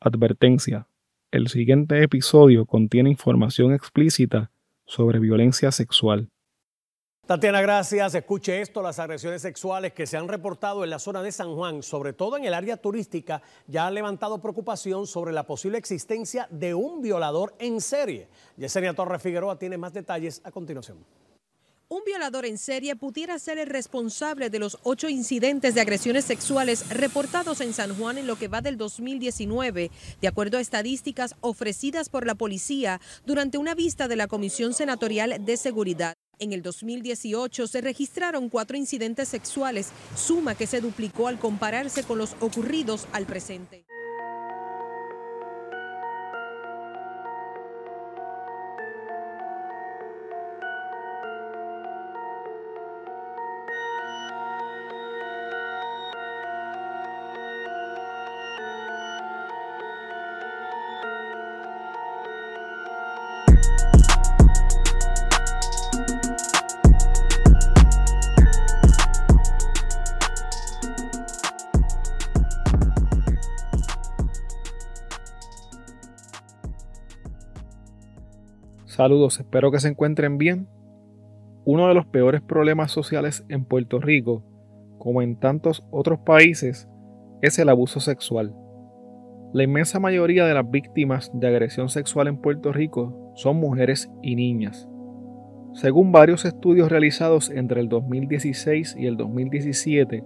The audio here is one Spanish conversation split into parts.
Advertencia. El siguiente episodio contiene información explícita sobre violencia sexual. Tatiana, gracias. Escuche esto, las agresiones sexuales que se han reportado en la zona de San Juan, sobre todo en el área turística, ya han levantado preocupación sobre la posible existencia de un violador en serie. Yesenia Torres Figueroa tiene más detalles a continuación. Un violador en serie pudiera ser el responsable de los ocho incidentes de agresiones sexuales reportados en San Juan en lo que va del 2019, de acuerdo a estadísticas ofrecidas por la policía durante una vista de la Comisión Senatorial de Seguridad. En el 2018 se registraron cuatro incidentes sexuales, suma que se duplicó al compararse con los ocurridos al presente. Saludos, espero que se encuentren bien. Uno de los peores problemas sociales en Puerto Rico, como en tantos otros países, es el abuso sexual. La inmensa mayoría de las víctimas de agresión sexual en Puerto Rico son mujeres y niñas. Según varios estudios realizados entre el 2016 y el 2017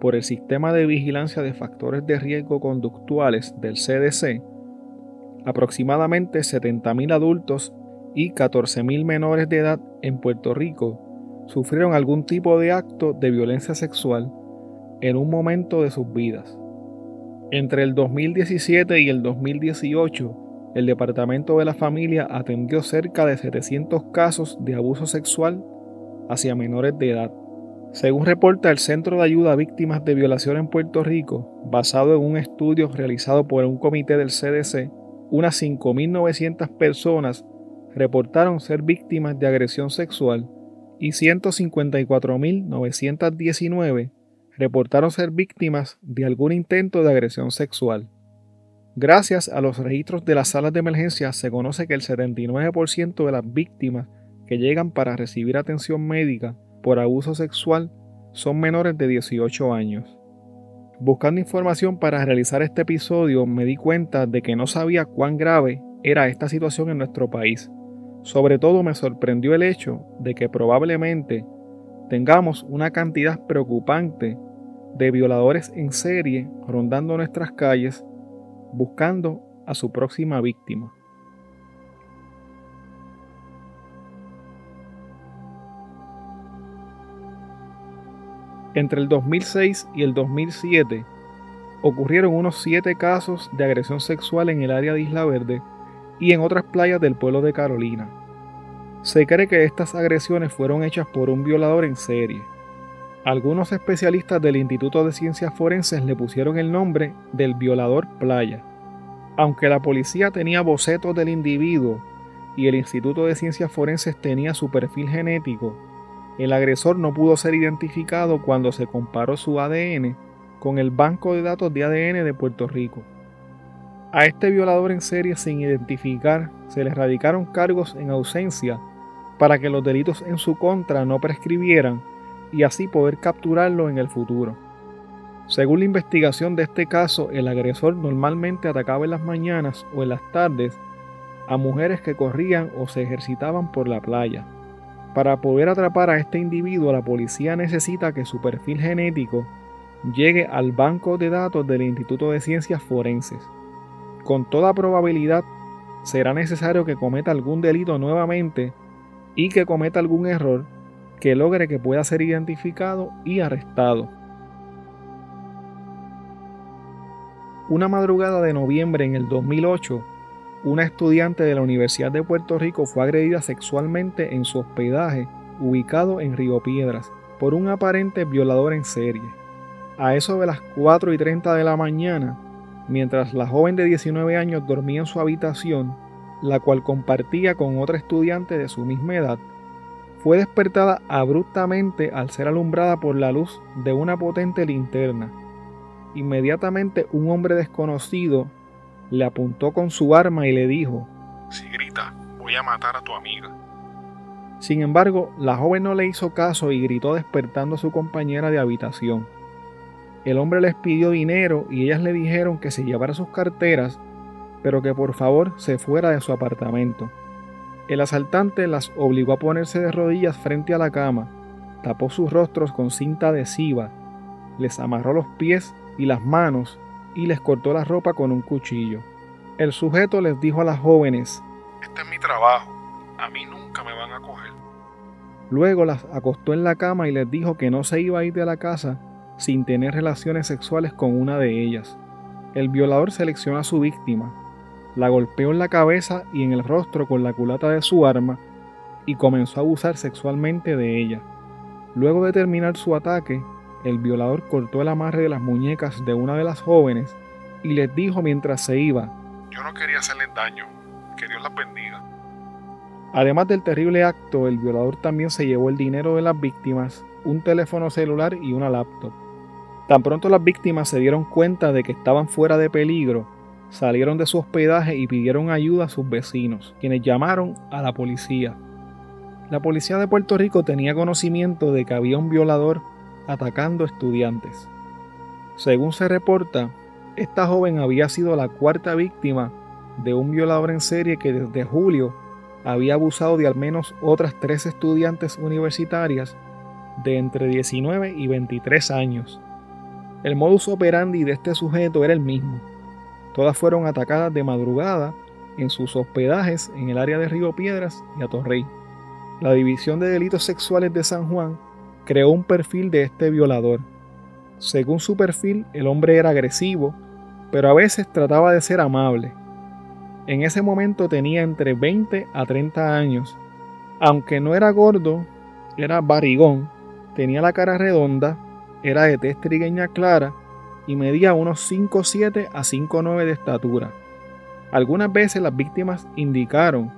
por el Sistema de Vigilancia de Factores de Riesgo Conductuales del CDC, aproximadamente 70.000 adultos y 14.000 menores de edad en Puerto Rico sufrieron algún tipo de acto de violencia sexual en un momento de sus vidas. Entre el 2017 y el 2018, el Departamento de la Familia atendió cerca de 700 casos de abuso sexual hacia menores de edad. Según reporta el Centro de Ayuda a Víctimas de Violación en Puerto Rico, basado en un estudio realizado por un comité del CDC, unas 5.900 personas reportaron ser víctimas de agresión sexual y 154.919 reportaron ser víctimas de algún intento de agresión sexual. Gracias a los registros de las salas de emergencia se conoce que el 79% de las víctimas que llegan para recibir atención médica por abuso sexual son menores de 18 años. Buscando información para realizar este episodio me di cuenta de que no sabía cuán grave era esta situación en nuestro país. Sobre todo me sorprendió el hecho de que probablemente tengamos una cantidad preocupante de violadores en serie rondando nuestras calles buscando a su próxima víctima. Entre el 2006 y el 2007 ocurrieron unos 7 casos de agresión sexual en el área de Isla Verde y en otras playas del pueblo de Carolina. Se cree que estas agresiones fueron hechas por un violador en serie. Algunos especialistas del Instituto de Ciencias Forenses le pusieron el nombre del violador playa. Aunque la policía tenía bocetos del individuo y el Instituto de Ciencias Forenses tenía su perfil genético, el agresor no pudo ser identificado cuando se comparó su ADN con el Banco de Datos de ADN de Puerto Rico. A este violador en serie sin identificar se le radicaron cargos en ausencia para que los delitos en su contra no prescribieran y así poder capturarlo en el futuro. Según la investigación de este caso, el agresor normalmente atacaba en las mañanas o en las tardes a mujeres que corrían o se ejercitaban por la playa. Para poder atrapar a este individuo, la policía necesita que su perfil genético llegue al banco de datos del Instituto de Ciencias Forenses con toda probabilidad será necesario que cometa algún delito nuevamente y que cometa algún error que logre que pueda ser identificado y arrestado. Una madrugada de noviembre en el 2008, una estudiante de la Universidad de Puerto Rico fue agredida sexualmente en su hospedaje ubicado en Río Piedras por un aparente violador en serie. A eso de las 4 y 30 de la mañana, mientras la joven de 19 años dormía en su habitación, la cual compartía con otra estudiante de su misma edad, fue despertada abruptamente al ser alumbrada por la luz de una potente linterna. Inmediatamente un hombre desconocido le apuntó con su arma y le dijo, Si grita, voy a matar a tu amiga. Sin embargo, la joven no le hizo caso y gritó despertando a su compañera de habitación. El hombre les pidió dinero y ellas le dijeron que se llevara sus carteras, pero que por favor se fuera de su apartamento. El asaltante las obligó a ponerse de rodillas frente a la cama, tapó sus rostros con cinta adhesiva, les amarró los pies y las manos y les cortó la ropa con un cuchillo. El sujeto les dijo a las jóvenes, Este es mi trabajo, a mí nunca me van a coger. Luego las acostó en la cama y les dijo que no se iba a ir de la casa sin tener relaciones sexuales con una de ellas. El violador seleccionó a su víctima, la golpeó en la cabeza y en el rostro con la culata de su arma y comenzó a abusar sexualmente de ella. Luego de terminar su ataque, el violador cortó el amarre de las muñecas de una de las jóvenes y les dijo mientras se iba, Yo no quería hacerles daño, que Dios las bendiga. Además del terrible acto, el violador también se llevó el dinero de las víctimas, un teléfono celular y una laptop. Tan pronto las víctimas se dieron cuenta de que estaban fuera de peligro, salieron de su hospedaje y pidieron ayuda a sus vecinos, quienes llamaron a la policía. La policía de Puerto Rico tenía conocimiento de que había un violador atacando estudiantes. Según se reporta, esta joven había sido la cuarta víctima de un violador en serie que desde julio había abusado de al menos otras tres estudiantes universitarias de entre 19 y 23 años. El modus operandi de este sujeto era el mismo. Todas fueron atacadas de madrugada en sus hospedajes en el área de Río Piedras y Atorrey. La División de Delitos Sexuales de San Juan creó un perfil de este violador. Según su perfil, el hombre era agresivo, pero a veces trataba de ser amable. En ese momento tenía entre 20 a 30 años. Aunque no era gordo, era barrigón, tenía la cara redonda, era de tez trigueña clara y medía unos 5'7 a 5'9 de estatura. Algunas veces las víctimas indicaron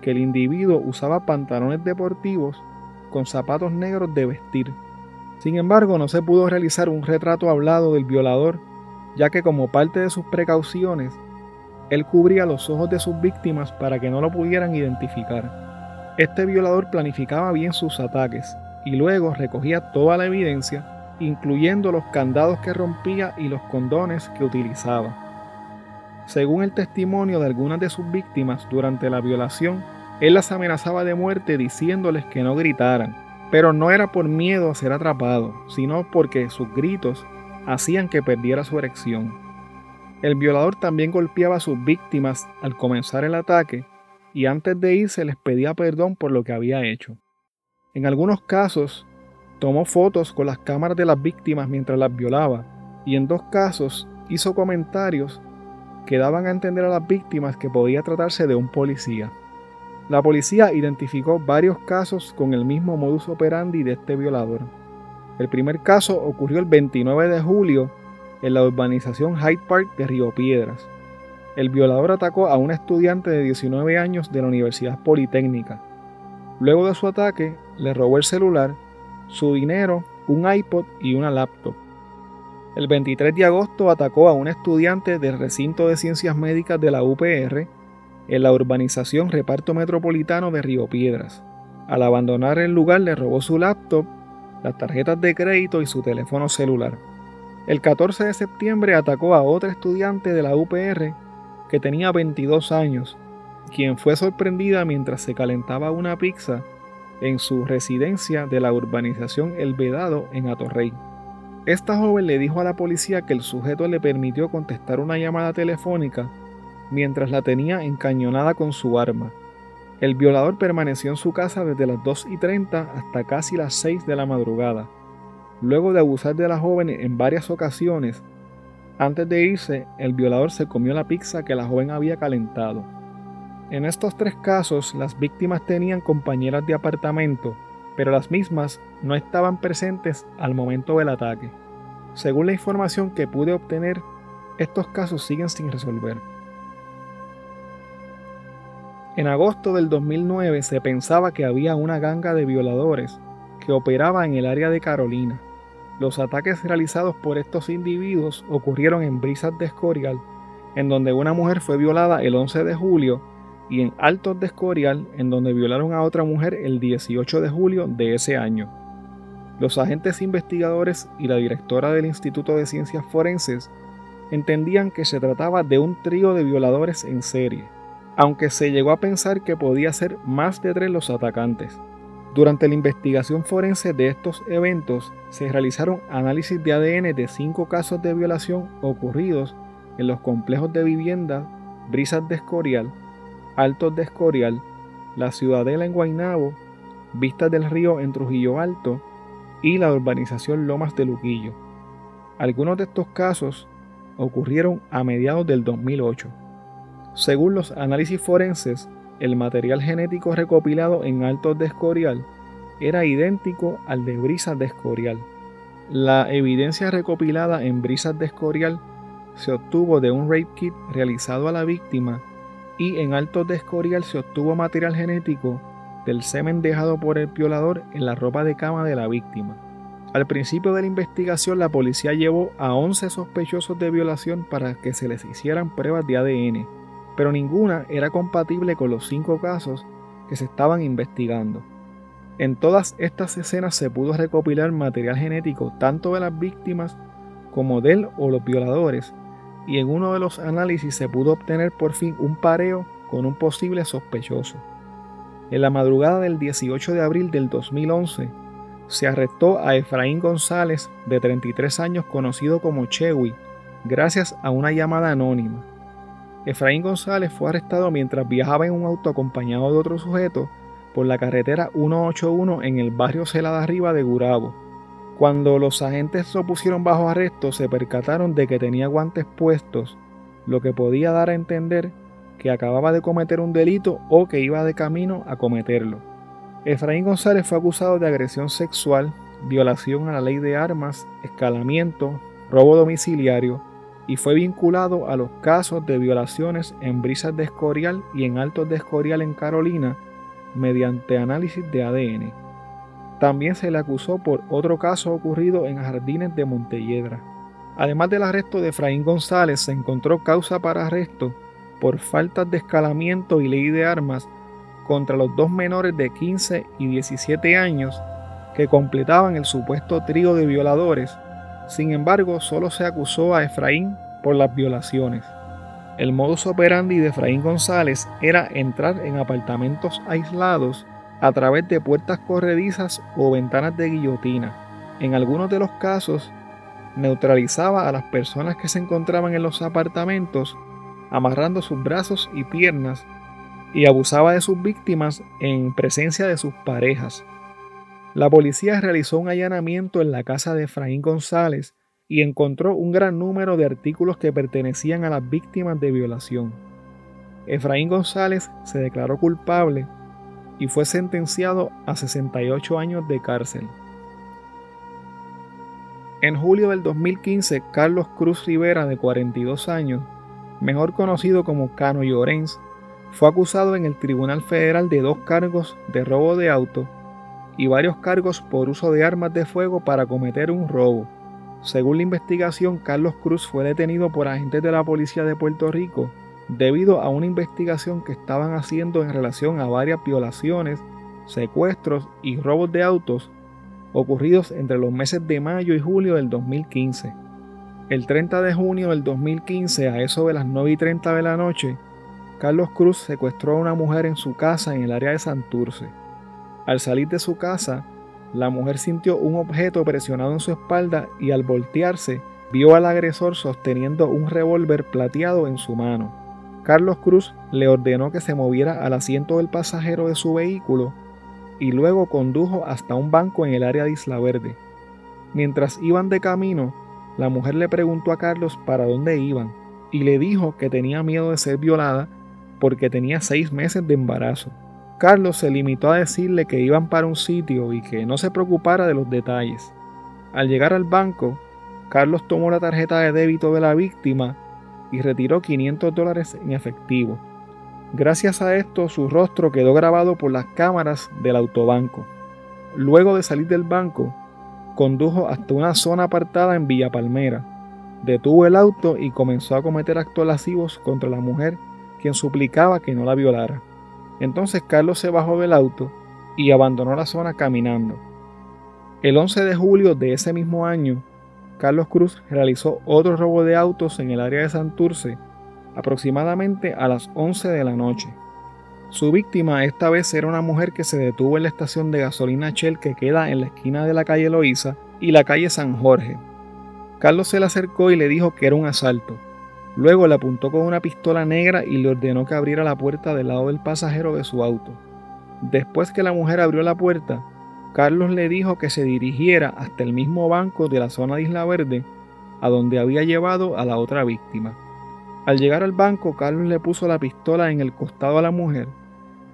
que el individuo usaba pantalones deportivos con zapatos negros de vestir. Sin embargo, no se pudo realizar un retrato hablado del violador, ya que como parte de sus precauciones, él cubría los ojos de sus víctimas para que no lo pudieran identificar. Este violador planificaba bien sus ataques y luego recogía toda la evidencia, incluyendo los candados que rompía y los condones que utilizaba. Según el testimonio de algunas de sus víctimas durante la violación, él las amenazaba de muerte diciéndoles que no gritaran, pero no era por miedo a ser atrapado, sino porque sus gritos hacían que perdiera su erección. El violador también golpeaba a sus víctimas al comenzar el ataque y antes de irse les pedía perdón por lo que había hecho. En algunos casos, tomó fotos con las cámaras de las víctimas mientras las violaba y en dos casos hizo comentarios que daban a entender a las víctimas que podía tratarse de un policía. La policía identificó varios casos con el mismo modus operandi de este violador. El primer caso ocurrió el 29 de julio en la urbanización Hyde Park de Río Piedras. El violador atacó a un estudiante de 19 años de la Universidad Politécnica. Luego de su ataque, le robó el celular, su dinero, un iPod y una laptop. El 23 de agosto atacó a un estudiante del recinto de ciencias médicas de la UPR en la urbanización Reparto Metropolitano de Río Piedras. Al abandonar el lugar le robó su laptop, las tarjetas de crédito y su teléfono celular. El 14 de septiembre atacó a otra estudiante de la UPR que tenía 22 años, quien fue sorprendida mientras se calentaba una pizza en su residencia de la urbanización El Vedado en Atorrey. Esta joven le dijo a la policía que el sujeto le permitió contestar una llamada telefónica mientras la tenía encañonada con su arma. El violador permaneció en su casa desde las 2 y 30 hasta casi las 6 de la madrugada. Luego de abusar de la joven en varias ocasiones, antes de irse, el violador se comió la pizza que la joven había calentado. En estos tres casos, las víctimas tenían compañeras de apartamento, pero las mismas no estaban presentes al momento del ataque. Según la información que pude obtener, estos casos siguen sin resolver. En agosto del 2009 se pensaba que había una ganga de violadores que operaba en el área de Carolina. Los ataques realizados por estos individuos ocurrieron en Brisas de Escorial en donde una mujer fue violada el 11 de julio, y en Altos de Escorial, en donde violaron a otra mujer el 18 de julio de ese año. Los agentes investigadores y la directora del Instituto de Ciencias Forenses entendían que se trataba de un trío de violadores en serie, aunque se llegó a pensar que podía ser más de tres los atacantes. Durante la investigación forense de estos eventos se realizaron análisis de ADN de cinco casos de violación ocurridos en los complejos de vivienda Brisas de Escorial, Altos de Escorial, La Ciudadela en Guaynabo, Vistas del Río en Trujillo Alto y la urbanización Lomas de Luquillo. Algunos de estos casos ocurrieron a mediados del 2008. Según los análisis forenses, el material genético recopilado en Altos de Escorial era idéntico al de Brisas de Escorial. La evidencia recopilada en Brisas de Escorial se obtuvo de un rape kit realizado a la víctima y en Altos de Escorial se obtuvo material genético del semen dejado por el violador en la ropa de cama de la víctima. Al principio de la investigación la policía llevó a 11 sospechosos de violación para que se les hicieran pruebas de ADN, pero ninguna era compatible con los cinco casos que se estaban investigando. En todas estas escenas se pudo recopilar material genético tanto de las víctimas como del o los violadores, y en uno de los análisis se pudo obtener por fin un pareo con un posible sospechoso. En la madrugada del 18 de abril del 2011, se arrestó a Efraín González, de 33 años, conocido como Chewi, gracias a una llamada anónima. Efraín González fue arrestado mientras viajaba en un auto acompañado de otro sujeto por la carretera 181 en el barrio Celada Arriba de Gurabo. Cuando los agentes lo pusieron bajo arresto, se percataron de que tenía guantes puestos, lo que podía dar a entender que acababa de cometer un delito o que iba de camino a cometerlo. Efraín González fue acusado de agresión sexual, violación a la ley de armas, escalamiento, robo domiciliario y fue vinculado a los casos de violaciones en Brisas de Escorial y en Altos de Escorial en Carolina mediante análisis de ADN. También se le acusó por otro caso ocurrido en Jardines de Montelledra. Además del arresto de Efraín González, se encontró causa para arresto por faltas de escalamiento y ley de armas contra los dos menores de 15 y 17 años que completaban el supuesto trío de violadores. Sin embargo, solo se acusó a Efraín por las violaciones. El modus operandi de Efraín González era entrar en apartamentos aislados a través de puertas corredizas o ventanas de guillotina. En algunos de los casos, neutralizaba a las personas que se encontraban en los apartamentos amarrando sus brazos y piernas y abusaba de sus víctimas en presencia de sus parejas. La policía realizó un allanamiento en la casa de Efraín González y encontró un gran número de artículos que pertenecían a las víctimas de violación. Efraín González se declaró culpable y fue sentenciado a 68 años de cárcel. En julio del 2015, Carlos Cruz Rivera, de 42 años, mejor conocido como Cano Llorens, fue acusado en el Tribunal Federal de dos cargos de robo de auto y varios cargos por uso de armas de fuego para cometer un robo. Según la investigación, Carlos Cruz fue detenido por agentes de la Policía de Puerto Rico debido a una investigación que estaban haciendo en relación a varias violaciones, secuestros y robos de autos ocurridos entre los meses de mayo y julio del 2015. El 30 de junio del 2015, a eso de las 9 y 30 de la noche, Carlos Cruz secuestró a una mujer en su casa en el área de Santurce. Al salir de su casa, la mujer sintió un objeto presionado en su espalda y al voltearse, vio al agresor sosteniendo un revólver plateado en su mano. Carlos Cruz le ordenó que se moviera al asiento del pasajero de su vehículo y luego condujo hasta un banco en el área de Isla Verde. Mientras iban de camino, la mujer le preguntó a Carlos para dónde iban y le dijo que tenía miedo de ser violada porque tenía seis meses de embarazo. Carlos se limitó a decirle que iban para un sitio y que no se preocupara de los detalles. Al llegar al banco, Carlos tomó la tarjeta de débito de la víctima y retiró 500 dólares en efectivo. Gracias a esto, su rostro quedó grabado por las cámaras del autobanco. Luego de salir del banco, condujo hasta una zona apartada en Villa Palmera, detuvo el auto y comenzó a cometer actos lascivos contra la mujer, quien suplicaba que no la violara. Entonces Carlos se bajó del auto y abandonó la zona caminando. El 11 de julio de ese mismo año, Carlos Cruz realizó otro robo de autos en el área de Santurce, aproximadamente a las 11 de la noche. Su víctima esta vez era una mujer que se detuvo en la estación de gasolina Shell que queda en la esquina de la calle Loíza y la calle San Jorge. Carlos se le acercó y le dijo que era un asalto. Luego le apuntó con una pistola negra y le ordenó que abriera la puerta del lado del pasajero de su auto. Después que la mujer abrió la puerta, Carlos le dijo que se dirigiera hasta el mismo banco de la zona de Isla Verde, a donde había llevado a la otra víctima. Al llegar al banco, Carlos le puso la pistola en el costado a la mujer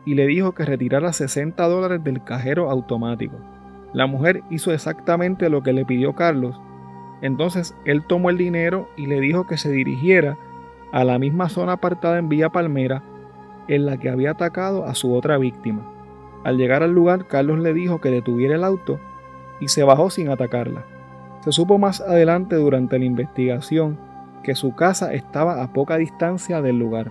y le dijo que retirara 60 dólares del cajero automático. La mujer hizo exactamente lo que le pidió Carlos. Entonces él tomó el dinero y le dijo que se dirigiera a la misma zona apartada en Villa Palmera en la que había atacado a su otra víctima. Al llegar al lugar, Carlos le dijo que detuviera el auto y se bajó sin atacarla. Se supo más adelante durante la investigación que su casa estaba a poca distancia del lugar.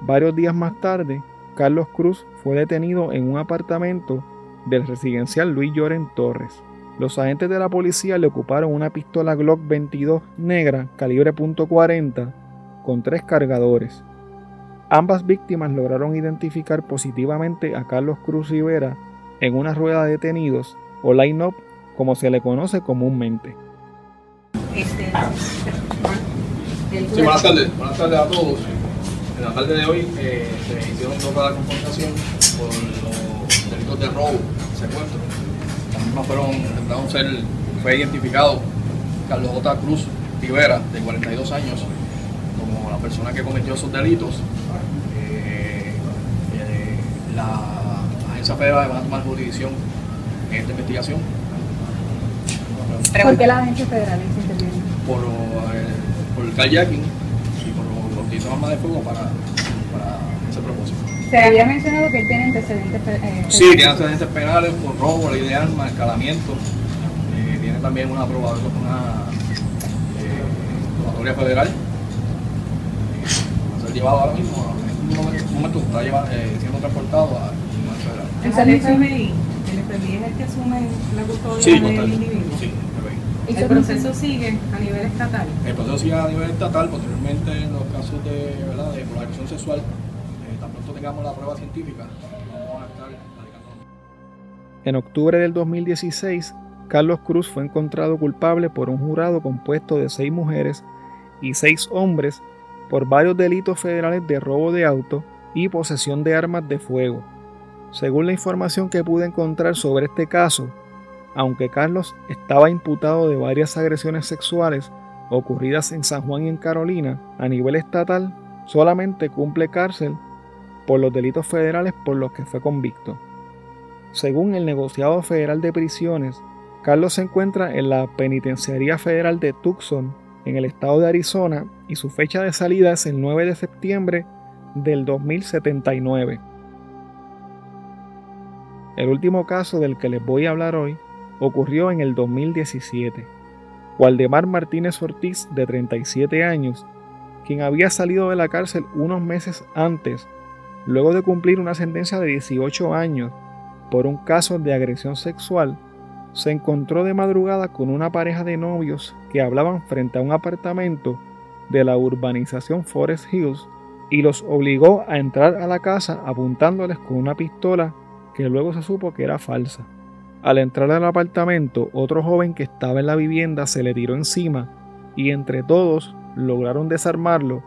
Varios días más tarde, Carlos Cruz fue detenido en un apartamento del residencial Luis Lloren Torres. Los agentes de la policía le ocuparon una pistola Glock 22 negra calibre .40 con tres cargadores. Ambas víctimas lograron identificar positivamente a Carlos Cruz Rivera en una rueda de detenidos o line-up como se le conoce comúnmente. Buenas tardes. Buenas tardes a todos. En la tarde de hoy eh, se hicieron dos de confrontación por los delitos de robo, secuestro. Las mismas fueron, intentaron ser, fue identificado Carlos J. Cruz Rivera, de 42 años, como la persona que cometió esos delitos. Eh, eh, la agencia federal va a tomar jurisdicción en esta investigación. ¿Por qué la agencia federal interviene? Por por el kayaking y por los, los armas de fuego para, para ese propósito. Se había mencionado que tiene antecedentes eh, Sí, tiene antecedentes penales por robo, ley de armas, escalamiento. Eh, tiene también una probatoria, una eh, federal. Va a ser llevado ahora mismo, en este momento está eh, siendo transportado a Tribunal Federal. ¿El FBI? ¿El FBI es el que asume la custodia sí, del individuo? Sí, ¿El proceso sigue a nivel estatal? El proceso sigue a nivel estatal, posteriormente en los casos de, ¿verdad? de polarización sexual, eh, tan pronto tengamos la prueba científica, vamos a estar En octubre del 2016, Carlos Cruz fue encontrado culpable por un jurado compuesto de seis mujeres y seis hombres por varios delitos federales de robo de auto y posesión de armas de fuego. Según la información que pude encontrar sobre este caso, aunque Carlos estaba imputado de varias agresiones sexuales ocurridas en San Juan y en Carolina, a nivel estatal solamente cumple cárcel por los delitos federales por los que fue convicto. Según el negociado federal de prisiones, Carlos se encuentra en la Penitenciaría Federal de Tucson, en el estado de Arizona, y su fecha de salida es el 9 de septiembre del 2079. El último caso del que les voy a hablar hoy ocurrió en el 2017. Waldemar Martínez Ortiz, de 37 años, quien había salido de la cárcel unos meses antes, luego de cumplir una sentencia de 18 años por un caso de agresión sexual, se encontró de madrugada con una pareja de novios que hablaban frente a un apartamento de la urbanización Forest Hills y los obligó a entrar a la casa apuntándoles con una pistola que luego se supo que era falsa. Al entrar al apartamento, otro joven que estaba en la vivienda se le tiró encima y entre todos lograron desarmarlo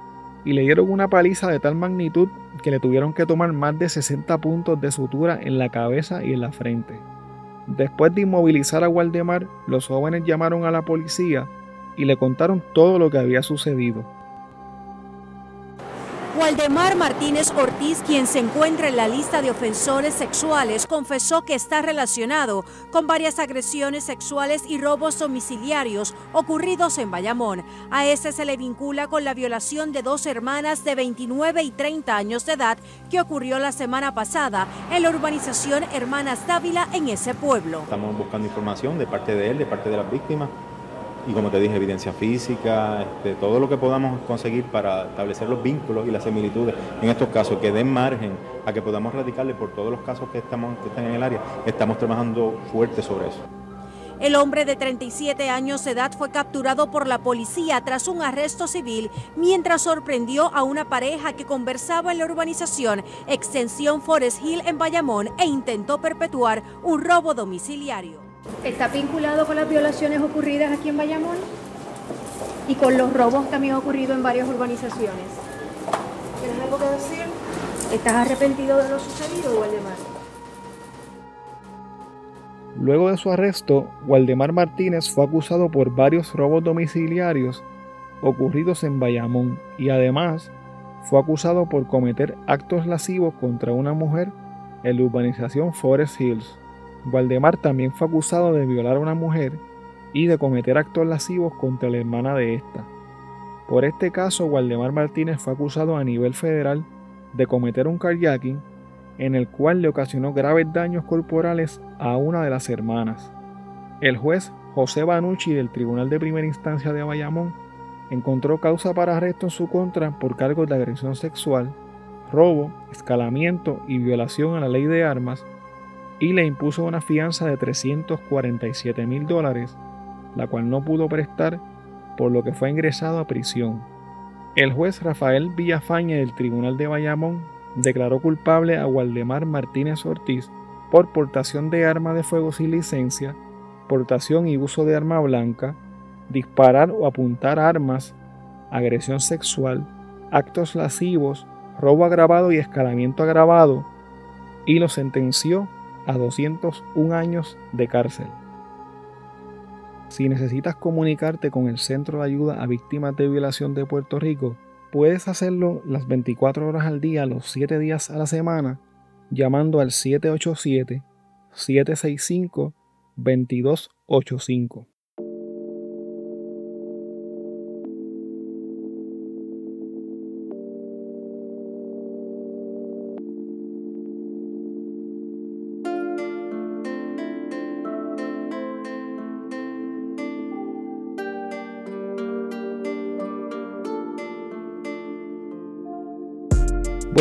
y le dieron una paliza de tal magnitud que le tuvieron que tomar más de 60 puntos de sutura en la cabeza y en la frente. Después de inmovilizar a Waldemar, los jóvenes llamaron a la policía y le contaron todo lo que había sucedido. Waldemar Martínez Ortiz, quien se encuentra en la lista de ofensores sexuales, confesó que está relacionado con varias agresiones sexuales y robos domiciliarios ocurridos en Bayamón. A ese se le vincula con la violación de dos hermanas de 29 y 30 años de edad que ocurrió la semana pasada en la urbanización Hermanas Dávila en ese pueblo. Estamos buscando información de parte de él, de parte de las víctimas y como te dije, evidencia física, este, todo lo que podamos conseguir para establecer los vínculos y las similitudes en estos casos, que den margen a que podamos radicarle por todos los casos que, estamos, que están en el área, estamos trabajando fuerte sobre eso. El hombre de 37 años de edad fue capturado por la policía tras un arresto civil mientras sorprendió a una pareja que conversaba en la urbanización Extensión Forest Hill en Bayamón e intentó perpetuar un robo domiciliario. ¿Está vinculado con las violaciones ocurridas aquí en Bayamón? Y con los robos que han ocurrido en varias urbanizaciones. ¿Tienes algo que decir? ¿Estás arrepentido de lo sucedido, Waldemar? Luego de su arresto, Waldemar Martínez fue acusado por varios robos domiciliarios ocurridos en Bayamón y además fue acusado por cometer actos lascivos contra una mujer en la urbanización Forest Hills. Waldemar también fue acusado de violar a una mujer y de cometer actos lascivos contra la hermana de esta. Por este caso, Waldemar Martínez fue acusado a nivel federal de cometer un carjacking en el cual le ocasionó graves daños corporales a una de las hermanas. El juez José Banucci del Tribunal de Primera Instancia de Bayamón encontró causa para arresto en su contra por cargos de agresión sexual, robo, escalamiento y violación a la ley de armas y le impuso una fianza de 347 mil dólares, la cual no pudo prestar, por lo que fue ingresado a prisión. El juez Rafael Villafaña del Tribunal de Bayamón declaró culpable a Waldemar Martínez Ortiz por portación de arma de fuego sin licencia, portación y uso de arma blanca, disparar o apuntar armas, agresión sexual, actos lascivos, robo agravado y escalamiento agravado, y lo sentenció a 201 años de cárcel. Si necesitas comunicarte con el Centro de Ayuda a Víctimas de Violación de Puerto Rico, puedes hacerlo las 24 horas al día, los 7 días a la semana, llamando al 787-765-2285.